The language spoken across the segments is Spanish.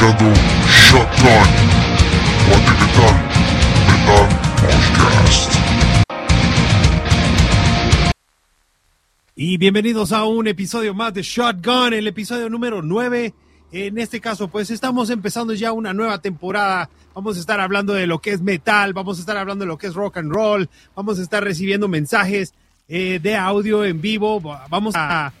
Shotgun Metal Metal. Y bienvenidos a un episodio más de Shotgun, el episodio número 9. En este caso, pues estamos empezando ya una nueva temporada. Vamos a estar hablando de lo que es metal, vamos a estar hablando de lo que es rock and roll, vamos a estar recibiendo mensajes eh, de audio en vivo. Vamos a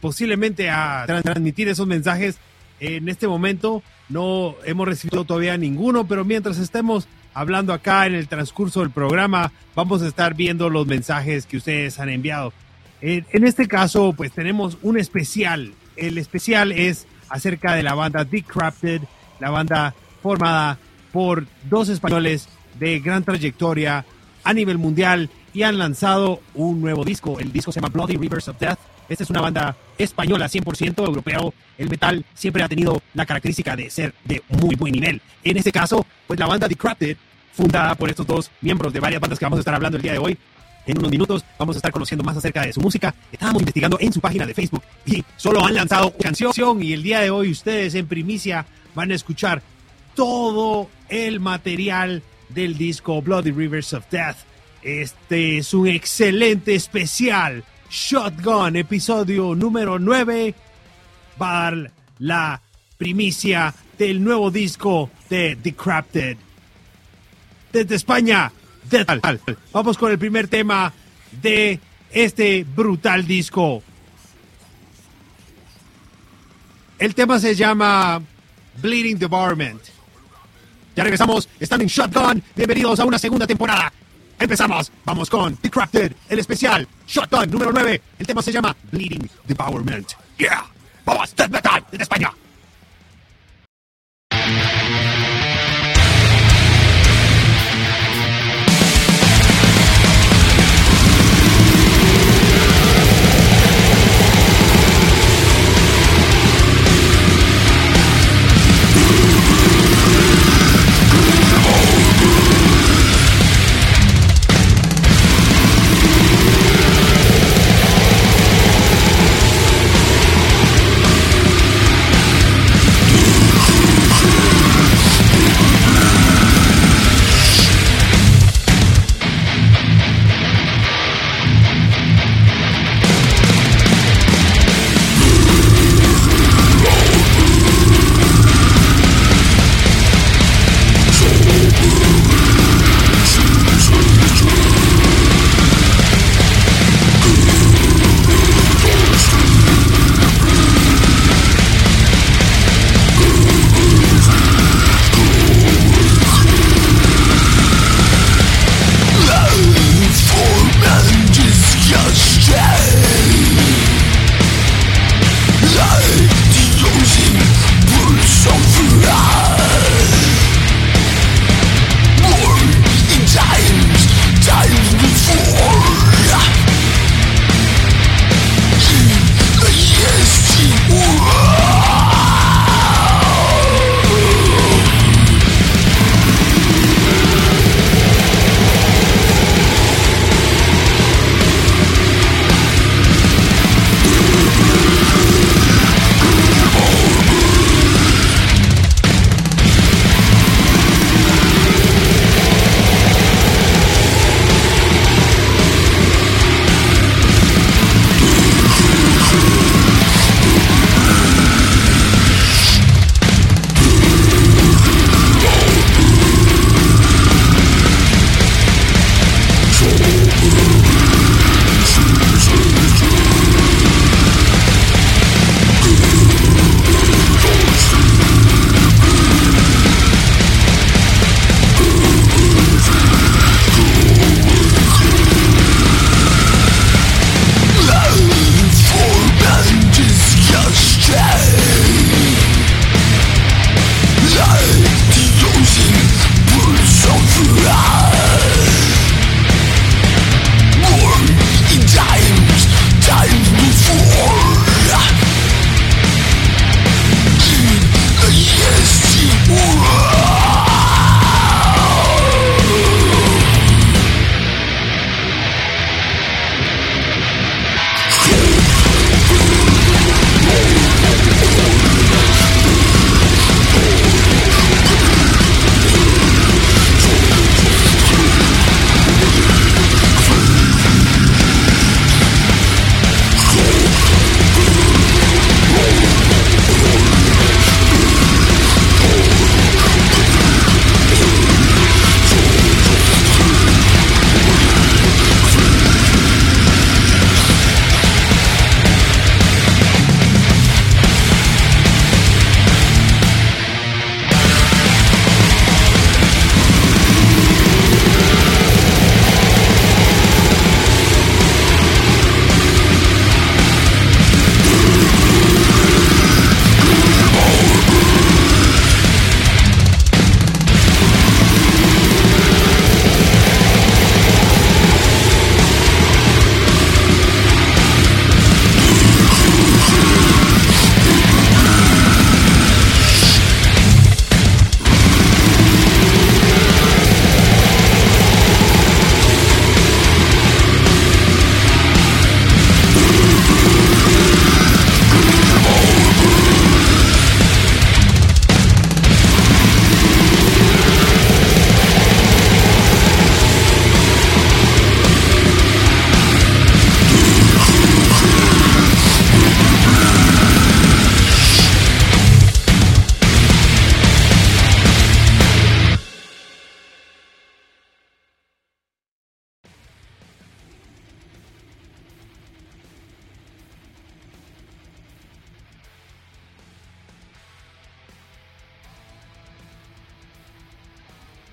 posiblemente a tra- transmitir esos mensajes en este momento. No hemos recibido todavía ninguno, pero mientras estemos hablando acá en el transcurso del programa, vamos a estar viendo los mensajes que ustedes han enviado. En, este caso, pues tenemos un especial. El especial es acerca de la banda Decrafted, la banda formada por dos españoles de gran trayectoria a nivel mundial y han lanzado un nuevo disco. El disco se llama Bloody Rivers of Death. Esta es una banda española 100% europeo. El metal siempre ha tenido la característica de ser de muy buen nivel. En este caso, pues la banda Decrafted, fundada por estos dos miembros de varias bandas que vamos a estar hablando el día de hoy, en unos minutos vamos a estar conociendo más acerca de su música. Estábamos investigando en su página de Facebook y solo han lanzado una canción y el día de hoy ustedes en primicia van a escuchar todo el material del disco Bloody Rivers of Death. Este es un excelente especial. Shotgun, episodio número 9. Va a dar la primicia del nuevo disco de Decrafted desde España. Death. Vamos con el primer tema de este brutal disco. El tema se llama Bleeding Devourment. Ya regresamos, están en Shotgun. Bienvenidos a una segunda temporada. Empezamos, vamos con Decrafted, el especial Shotgun número 9. El tema se llama Bleeding Devourment. Yeah, vamos, Death Metal desde España.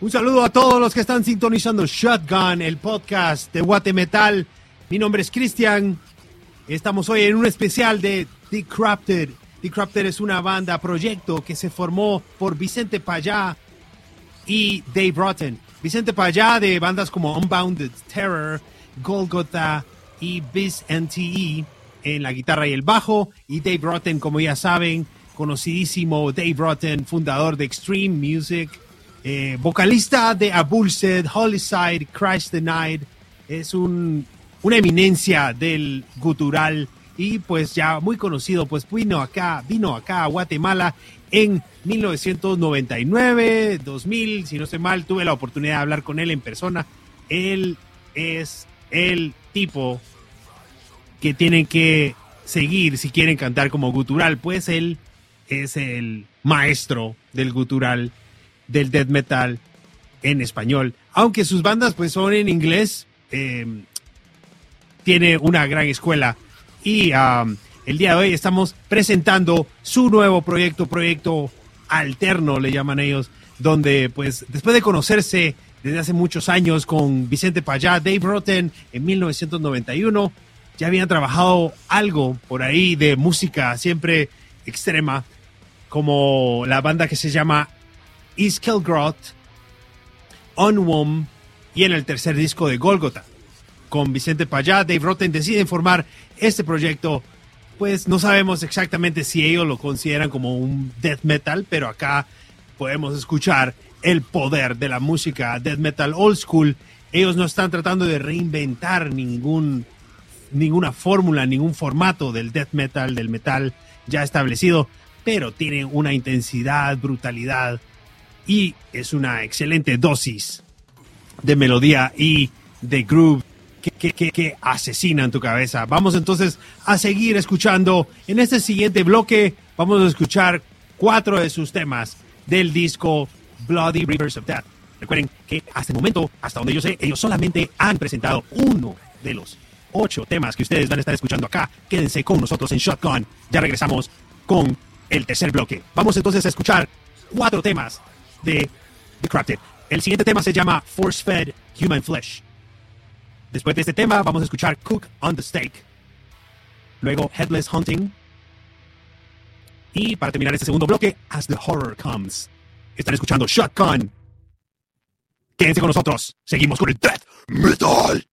Un saludo a todos los que están sintonizando Shotgun, el podcast de Guatemetal. Mi nombre es Cristian. Estamos hoy en un especial de. The Corrupted es una banda, proyecto que se formó por Vicente Payá y Dave Rotten. Vicente Payá de bandas como Unbounded Terror, Golgotha y Biz NTE en la guitarra y el bajo. Y Dave Rotten, como ya saben, conocidísimo Dave Rotten, fundador de Extreme Music, eh, vocalista de Abulsed, Hollyside, Christ the Night. Es un, una eminencia del gutural y pues ya muy conocido, pues vino acá, vino acá a Guatemala en 1999, 2000, si no sé mal, tuve la oportunidad de hablar con él en persona. Él es el tipo que tienen que seguir si quieren cantar como gutural, pues él es el maestro del gutural, del death metal en español. Aunque sus bandas pues son en inglés, eh, tiene una gran escuela. Y el día de hoy estamos presentando su nuevo proyecto, proyecto alterno, le llaman ellos, donde pues después de conocerse desde hace muchos años con Vicente Payá, Dave Rotten en 1991, ya habían trabajado algo por ahí de música siempre extrema, como la banda que se llama Iskelgrot, Unwom y en el tercer disco de Golgotha. Con Vicente Payá, Dave Rotten deciden formar este proyecto. Pues no sabemos exactamente si ellos lo consideran como un death metal, pero acá podemos escuchar el poder de la música death metal old school. Ellos no están tratando de reinventar ningún, ninguna fórmula, ningún formato del death metal, del metal ya establecido, pero tienen una intensidad, brutalidad y es una excelente dosis de melodía y de groove que, asesinan tu cabeza. Vamos entonces a seguir escuchando. En este siguiente bloque vamos a escuchar cuatro de sus temas del disco Bloody Rivers of Death. Recuerden que hasta el momento, hasta donde yo sé, ellos solamente han presentado uno de los ocho temas que ustedes van a estar escuchando acá. Quédense con nosotros en Shotgun. Ya regresamos con el tercer bloque. Vamos entonces a escuchar cuatro temas de Corrupted. El siguiente tema se llama Force Fed Human Flesh. Después de este tema vamos a escuchar Cook on the Steak. Luego Headless Hunting. Y para terminar este segundo bloque, As the Horror Comes. Están escuchando Shotgun. Quédense con nosotros. Seguimos con el Death Metal.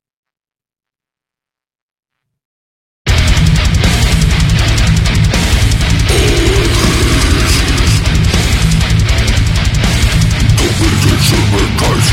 curse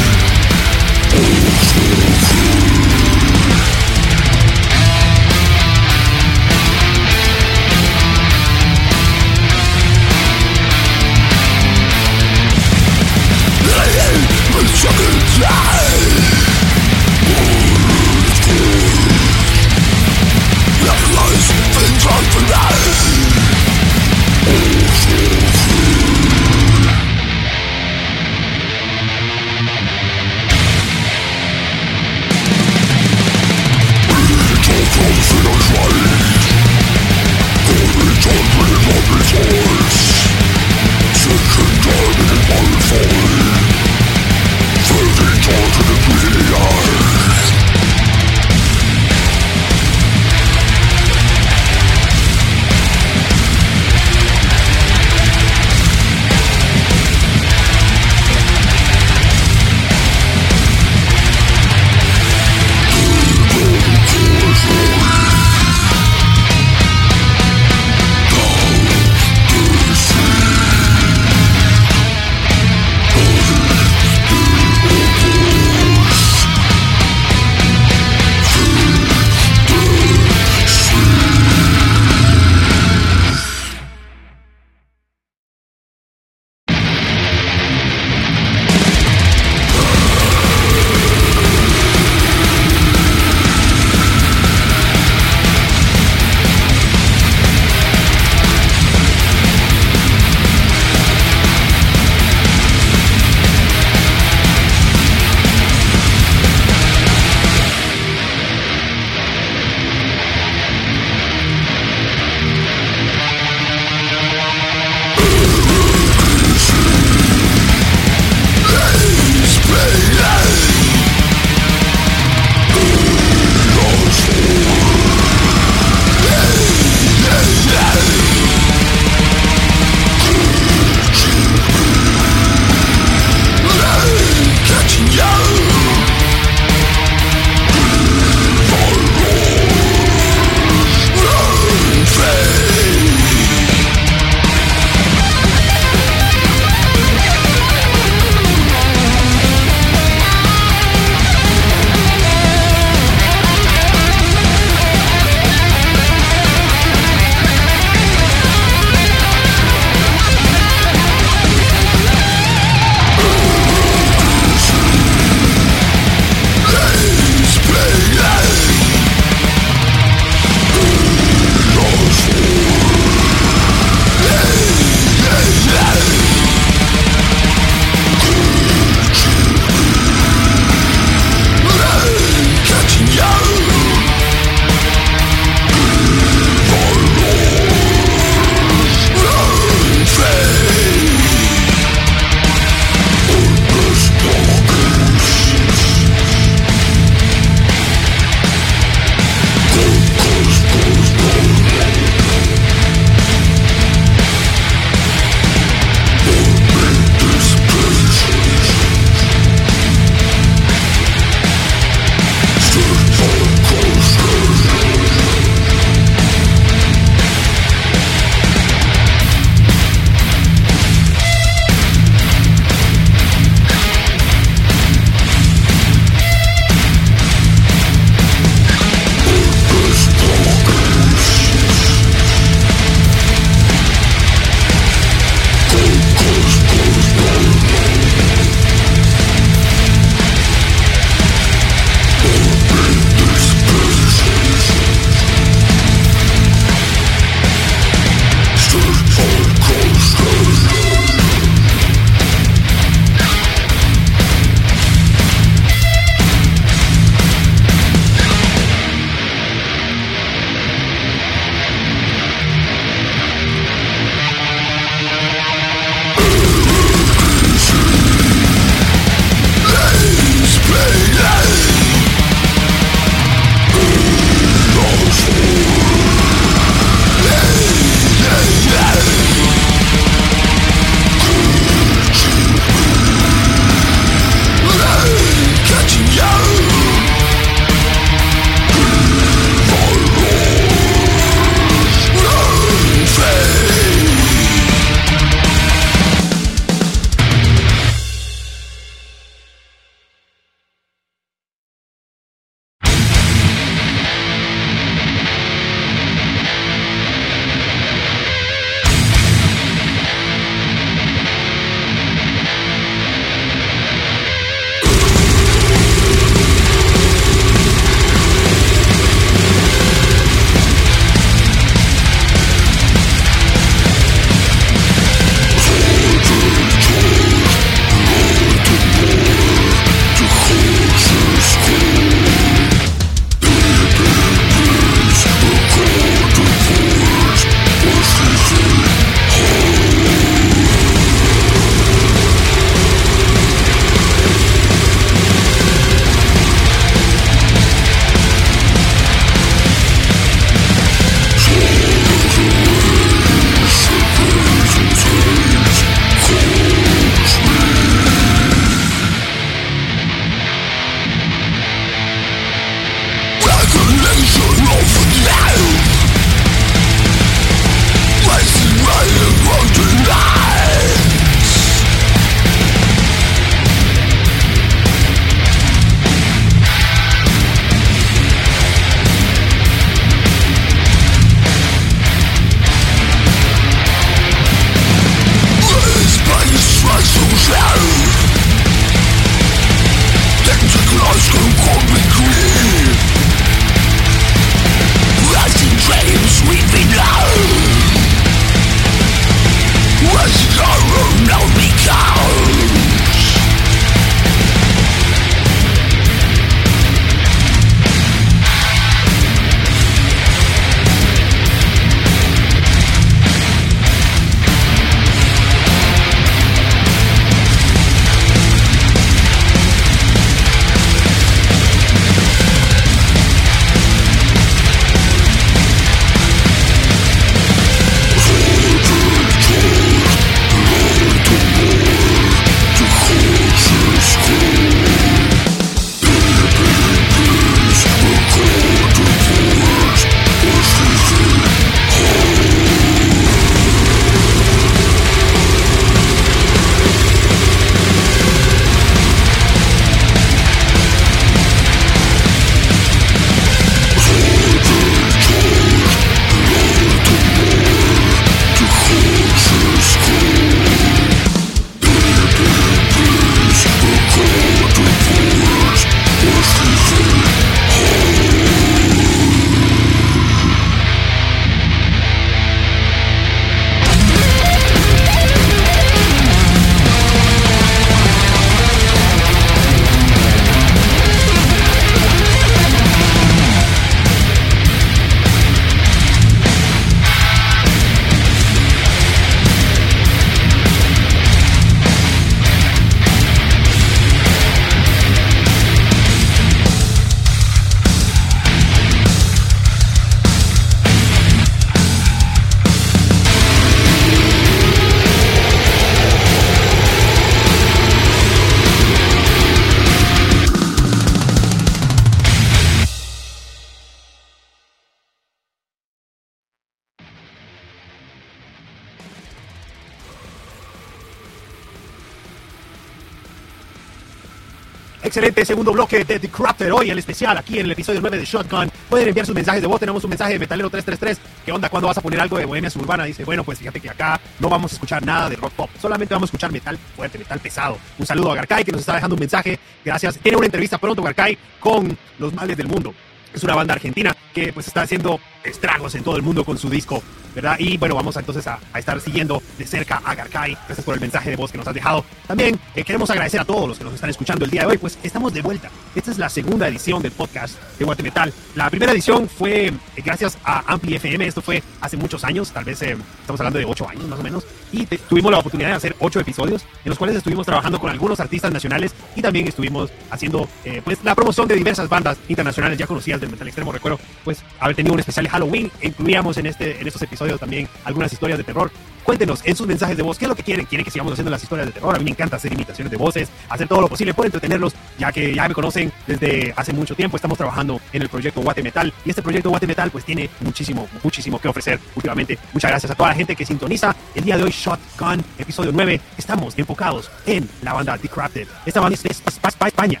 Excelente segundo bloque de The Corrupted hoy, el especial aquí en el episodio 9 de Shotgun. Pueden enviar sus mensajes de voz. Tenemos un mensaje de Metalero 333. ¿Qué onda? ¿Cuándo vas a poner algo de Bohemia Suburbana? Dice, bueno, pues fíjate que acá no vamos a escuchar nada de rock pop. Solamente vamos a escuchar metal fuerte, metal pesado. Un saludo a Garcay que nos está dejando un mensaje. Gracias. Tiene una entrevista pronto, Garcay, con los males del mundo. Es una banda argentina que pues está haciendo estragos en todo el mundo con su disco, ¿verdad? Y bueno, vamos entonces a, a estar siguiendo de cerca a Garcay. Gracias por el mensaje de voz que nos has dejado. También eh, queremos agradecer a todos los que nos están escuchando el día de hoy, pues estamos de vuelta. Esta es la segunda edición del podcast de Guatemetal. La primera edición fue eh, gracias a Ampli FM, esto fue hace muchos años, tal vez eh, estamos hablando de ocho años más o menos, y te- tuvimos la oportunidad de hacer ocho episodios en los cuales estuvimos trabajando con algunos artistas nacionales y también estuvimos haciendo eh, pues la promoción de diversas bandas internacionales ya conocidas del metal extremo. Recuerdo pues haber tenido un especial Halloween, incluíamos en este en estos episodios también algunas historias de terror. Cuéntenos en sus mensajes de voz qué es lo que quieren. ¿Quieren que sigamos haciendo las historias de terror? A mí me encanta hacer imitaciones de voces, hacer todo lo posible por entretenerlos, ya que ya me conocen desde hace mucho tiempo. Estamos trabajando en el proyecto Guate Metal y este proyecto Guate Metal pues tiene muchísimo, muchísimo que ofrecer últimamente. Muchas gracias a toda la gente que sintoniza el día de hoy Shotgun, episodio 9. Estamos enfocados en la banda The Crafted. Esta banda es, es- España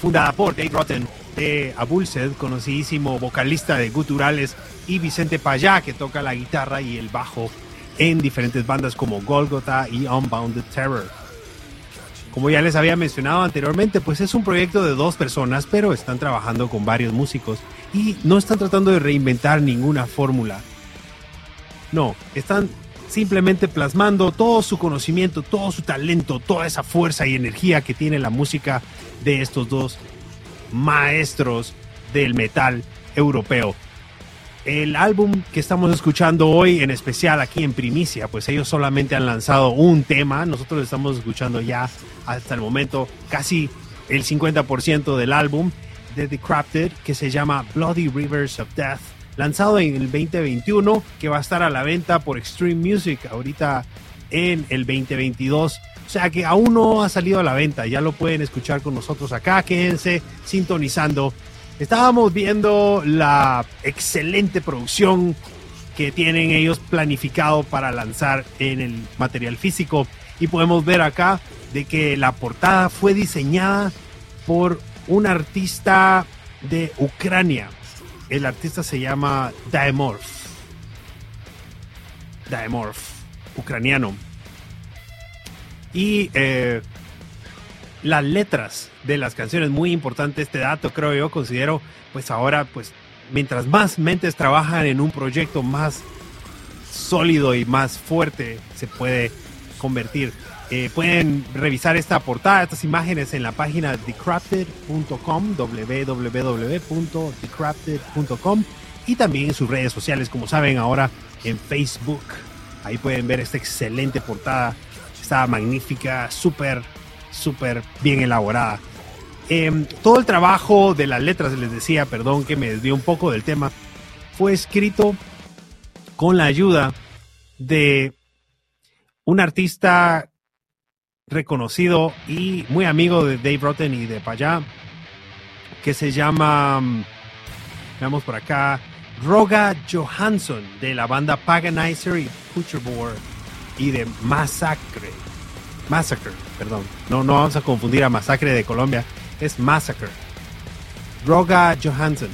fundada por Dave Rotten de conocidísimo vocalista de Guturales, y Vicente Payá, que toca la guitarra y el bajo en diferentes bandas como Golgotha y Unbounded Terror. Como ya les había mencionado anteriormente, pues es un proyecto de dos personas, pero están trabajando con varios músicos y no están tratando de reinventar ninguna fórmula. No, están simplemente plasmando todo su conocimiento, todo su talento, toda esa fuerza y energía que tiene la música de estos dos maestros del metal europeo. El álbum que estamos escuchando hoy, en especial aquí en Primicia, pues ellos solamente han lanzado un tema. Nosotros estamos escuchando ya hasta el momento casi el 50% del álbum de The Crafted, que se llama Bloody Rivers of Death, lanzado en el 2021, que va a estar a la venta por Extreme Music ahorita en el 2022. O sea que aún no ha salido a la venta, ya lo pueden escuchar con nosotros acá, quédense sintonizando. Estábamos viendo la excelente producción que tienen ellos planificado para lanzar en el material físico y podemos ver acá de que la portada fue diseñada por un artista de Ucrania. El artista se llama Daemorph. Daemorph, ucraniano. Y eh, las letras de las canciones, muy importante este dato, creo yo, considero, pues ahora, pues, mientras más mentes trabajan en un proyecto más sólido y más fuerte se puede convertir. Eh, pueden revisar esta portada, estas imágenes en la página decrafted.com, www.decrafted.com y también en sus redes sociales, como saben ahora en Facebook. Ahí pueden ver esta excelente portada, magnífica, súper, súper bien elaborada. Eh, todo el trabajo de las letras, les decía, perdón que me desvió un poco del tema, fue escrito con la ayuda de un artista reconocido y muy amigo de Dave Rotten y de Payá, que se llama, mm, veamos por acá, Roga Johansson, de la banda Paganizer y Butcherbore y de Massacre. Massacre, perdón. No, no vamos a confundir a Masacre de Colombia, es Massacre. Roga Johansson.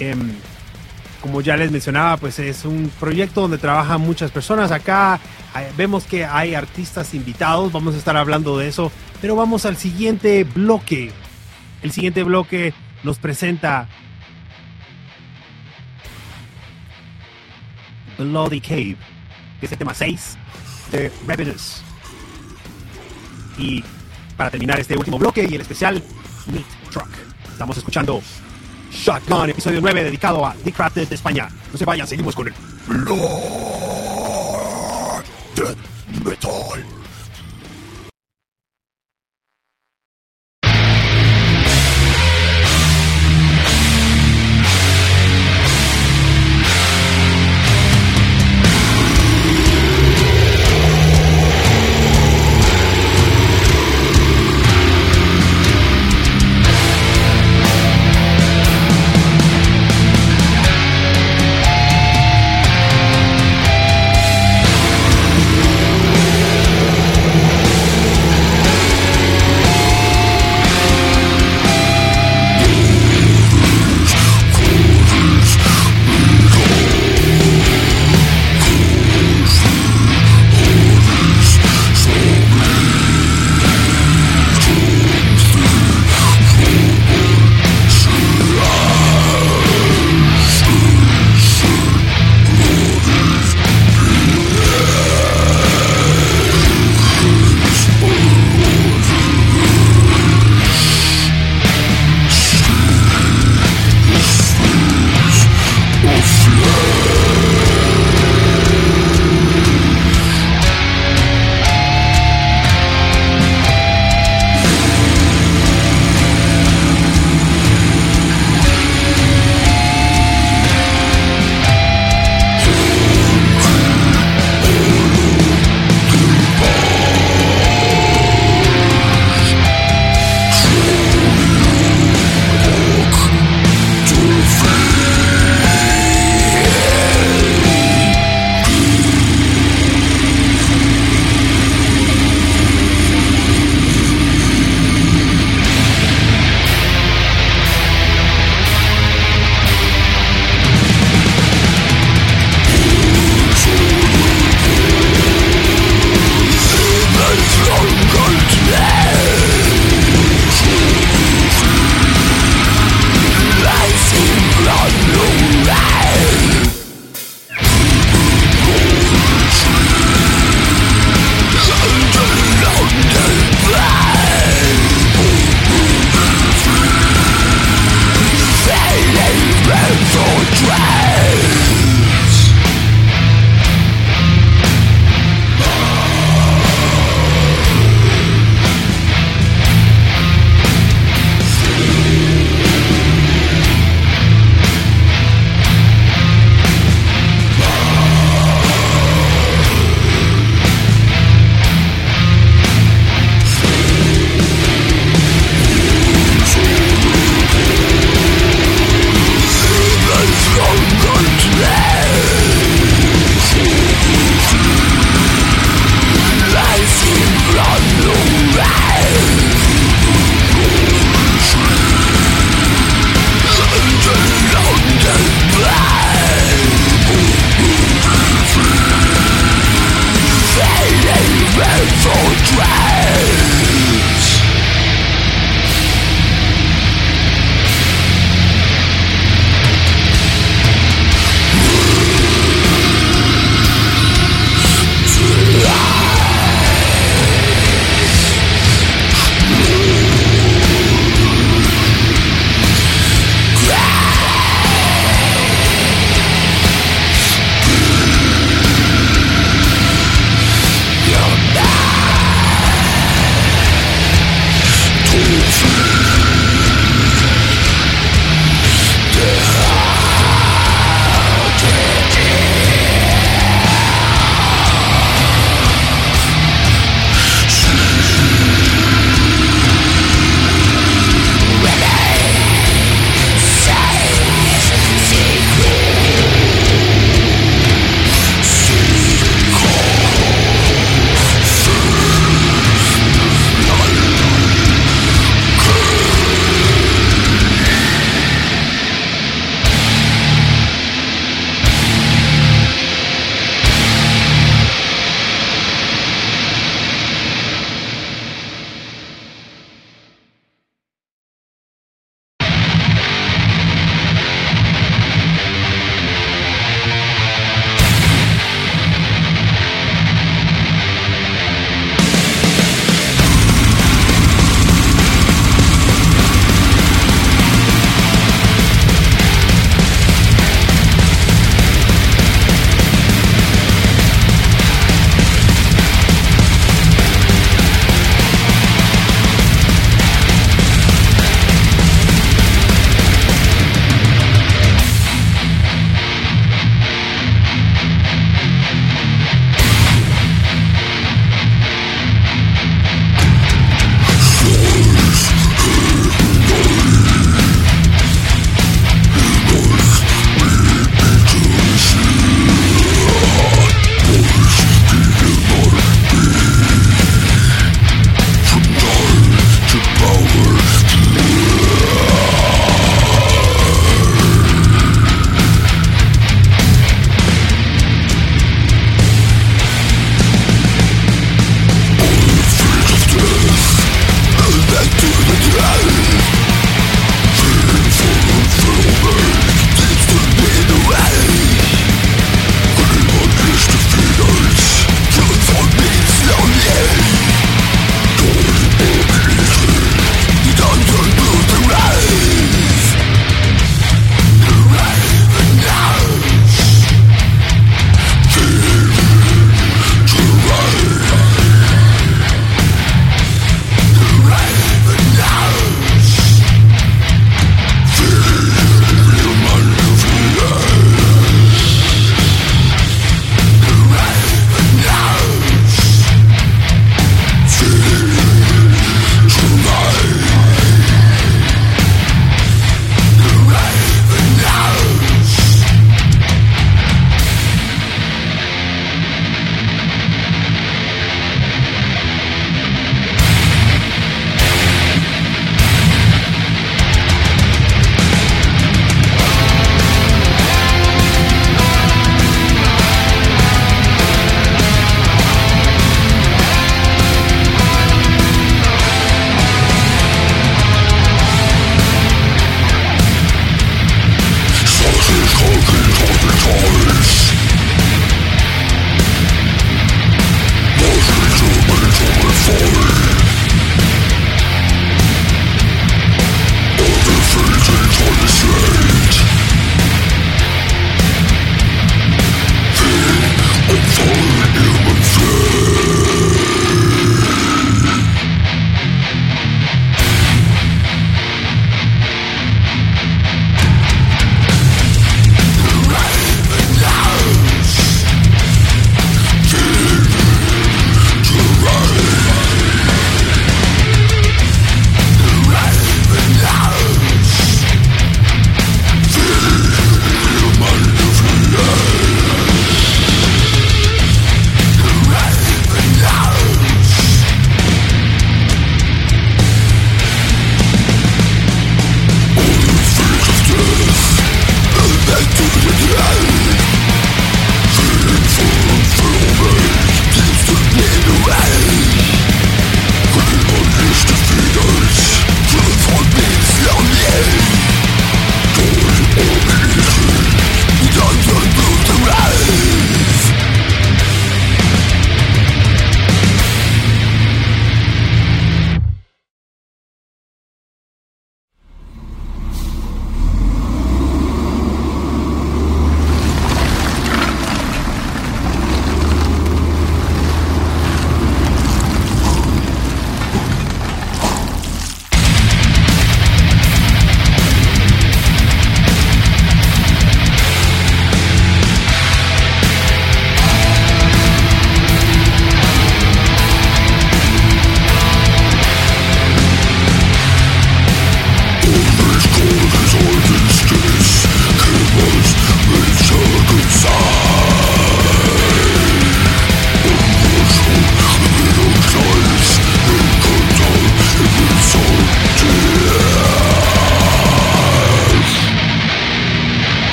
Em, como ya les mencionaba, pues es un proyecto donde trabajan muchas personas. Acá eh, vemos que hay artistas invitados, vamos a estar hablando de eso, pero vamos al siguiente bloque. El siguiente bloque nos presenta Bloody Cave, que es el tema 6 de Revenus. Y para terminar este último bloque y el especial Meat Truck, estamos escuchando Shotgun, episodio 9, dedicado a The Crafted de España. No se vayan, seguimos con el Death Metal.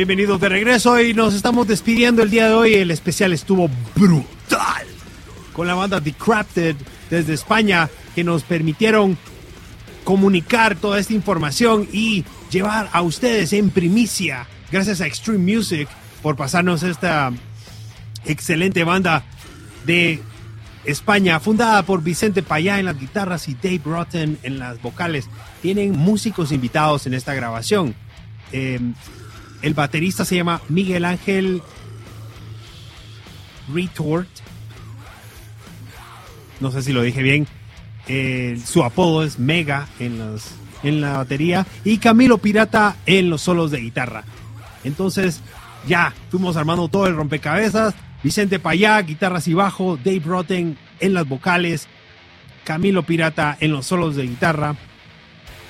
Bienvenidos de regreso y nos estamos despidiendo el día de hoy. El especial estuvo brutal con la banda Decrafted desde España que nos permitieron comunicar toda esta información y llevar a ustedes en primicia, gracias a Extreme Music, por pasarnos esta excelente banda de España, fundada por Vicente Payá en las guitarras y Dave Rotten en las vocales. Tienen músicos invitados en esta grabación. Eh, el baterista se llama Miguel Ángel Retort. No sé si lo dije bien. Eh, su apodo es Mega en, los, en la batería y Camilo Pirata en los solos de guitarra. Entonces, ya fuimos armando todo el rompecabezas. Vicente Payá, guitarras y bajo. Dave Rotten en las vocales. Camilo Pirata en los solos de guitarra.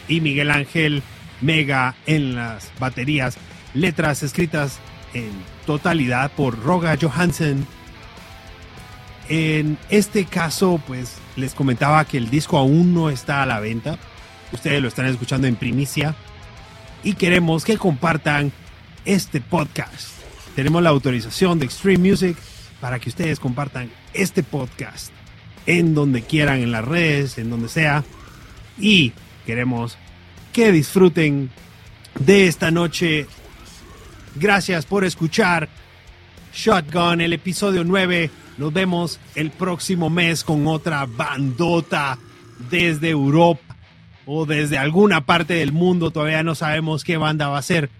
Y Miguel Ángel Mega en las baterías letras escritas en totalidad por Roga Johansen. En este caso, pues les comentaba que el disco aún no está a la venta. Ustedes lo están escuchando en primicia. Y queremos que compartan este podcast. Tenemos la autorización de Extreme Music para que ustedes compartan este podcast en donde quieran, en las redes, en donde sea. Y queremos que disfruten de esta noche Gracias por escuchar Shotgun, el episodio 9. Nos vemos el próximo mes con otra bandota desde Europa o desde alguna parte del mundo. Todavía no sabemos qué banda va a ser.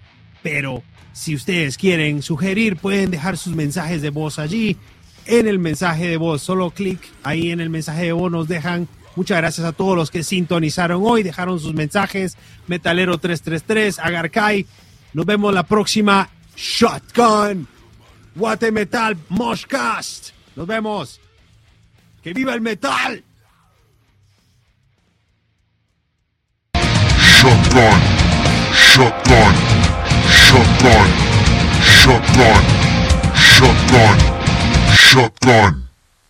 Pero si ustedes quieren sugerir, pueden dejar sus mensajes de voz allí. En el mensaje de voz, solo clic ahí en el mensaje de voz, nos dejan. Muchas gracias a todos los que sintonizaron hoy, dejaron sus mensajes. Metalero 333, Agarkai, nos vemos la próxima Shotgun. Guate Metal Moshcast. Nos vemos. ¡Que viva el metal! Shotgun. Shotgun. Shotgun. Shotgun. Shotgun. Shotgun.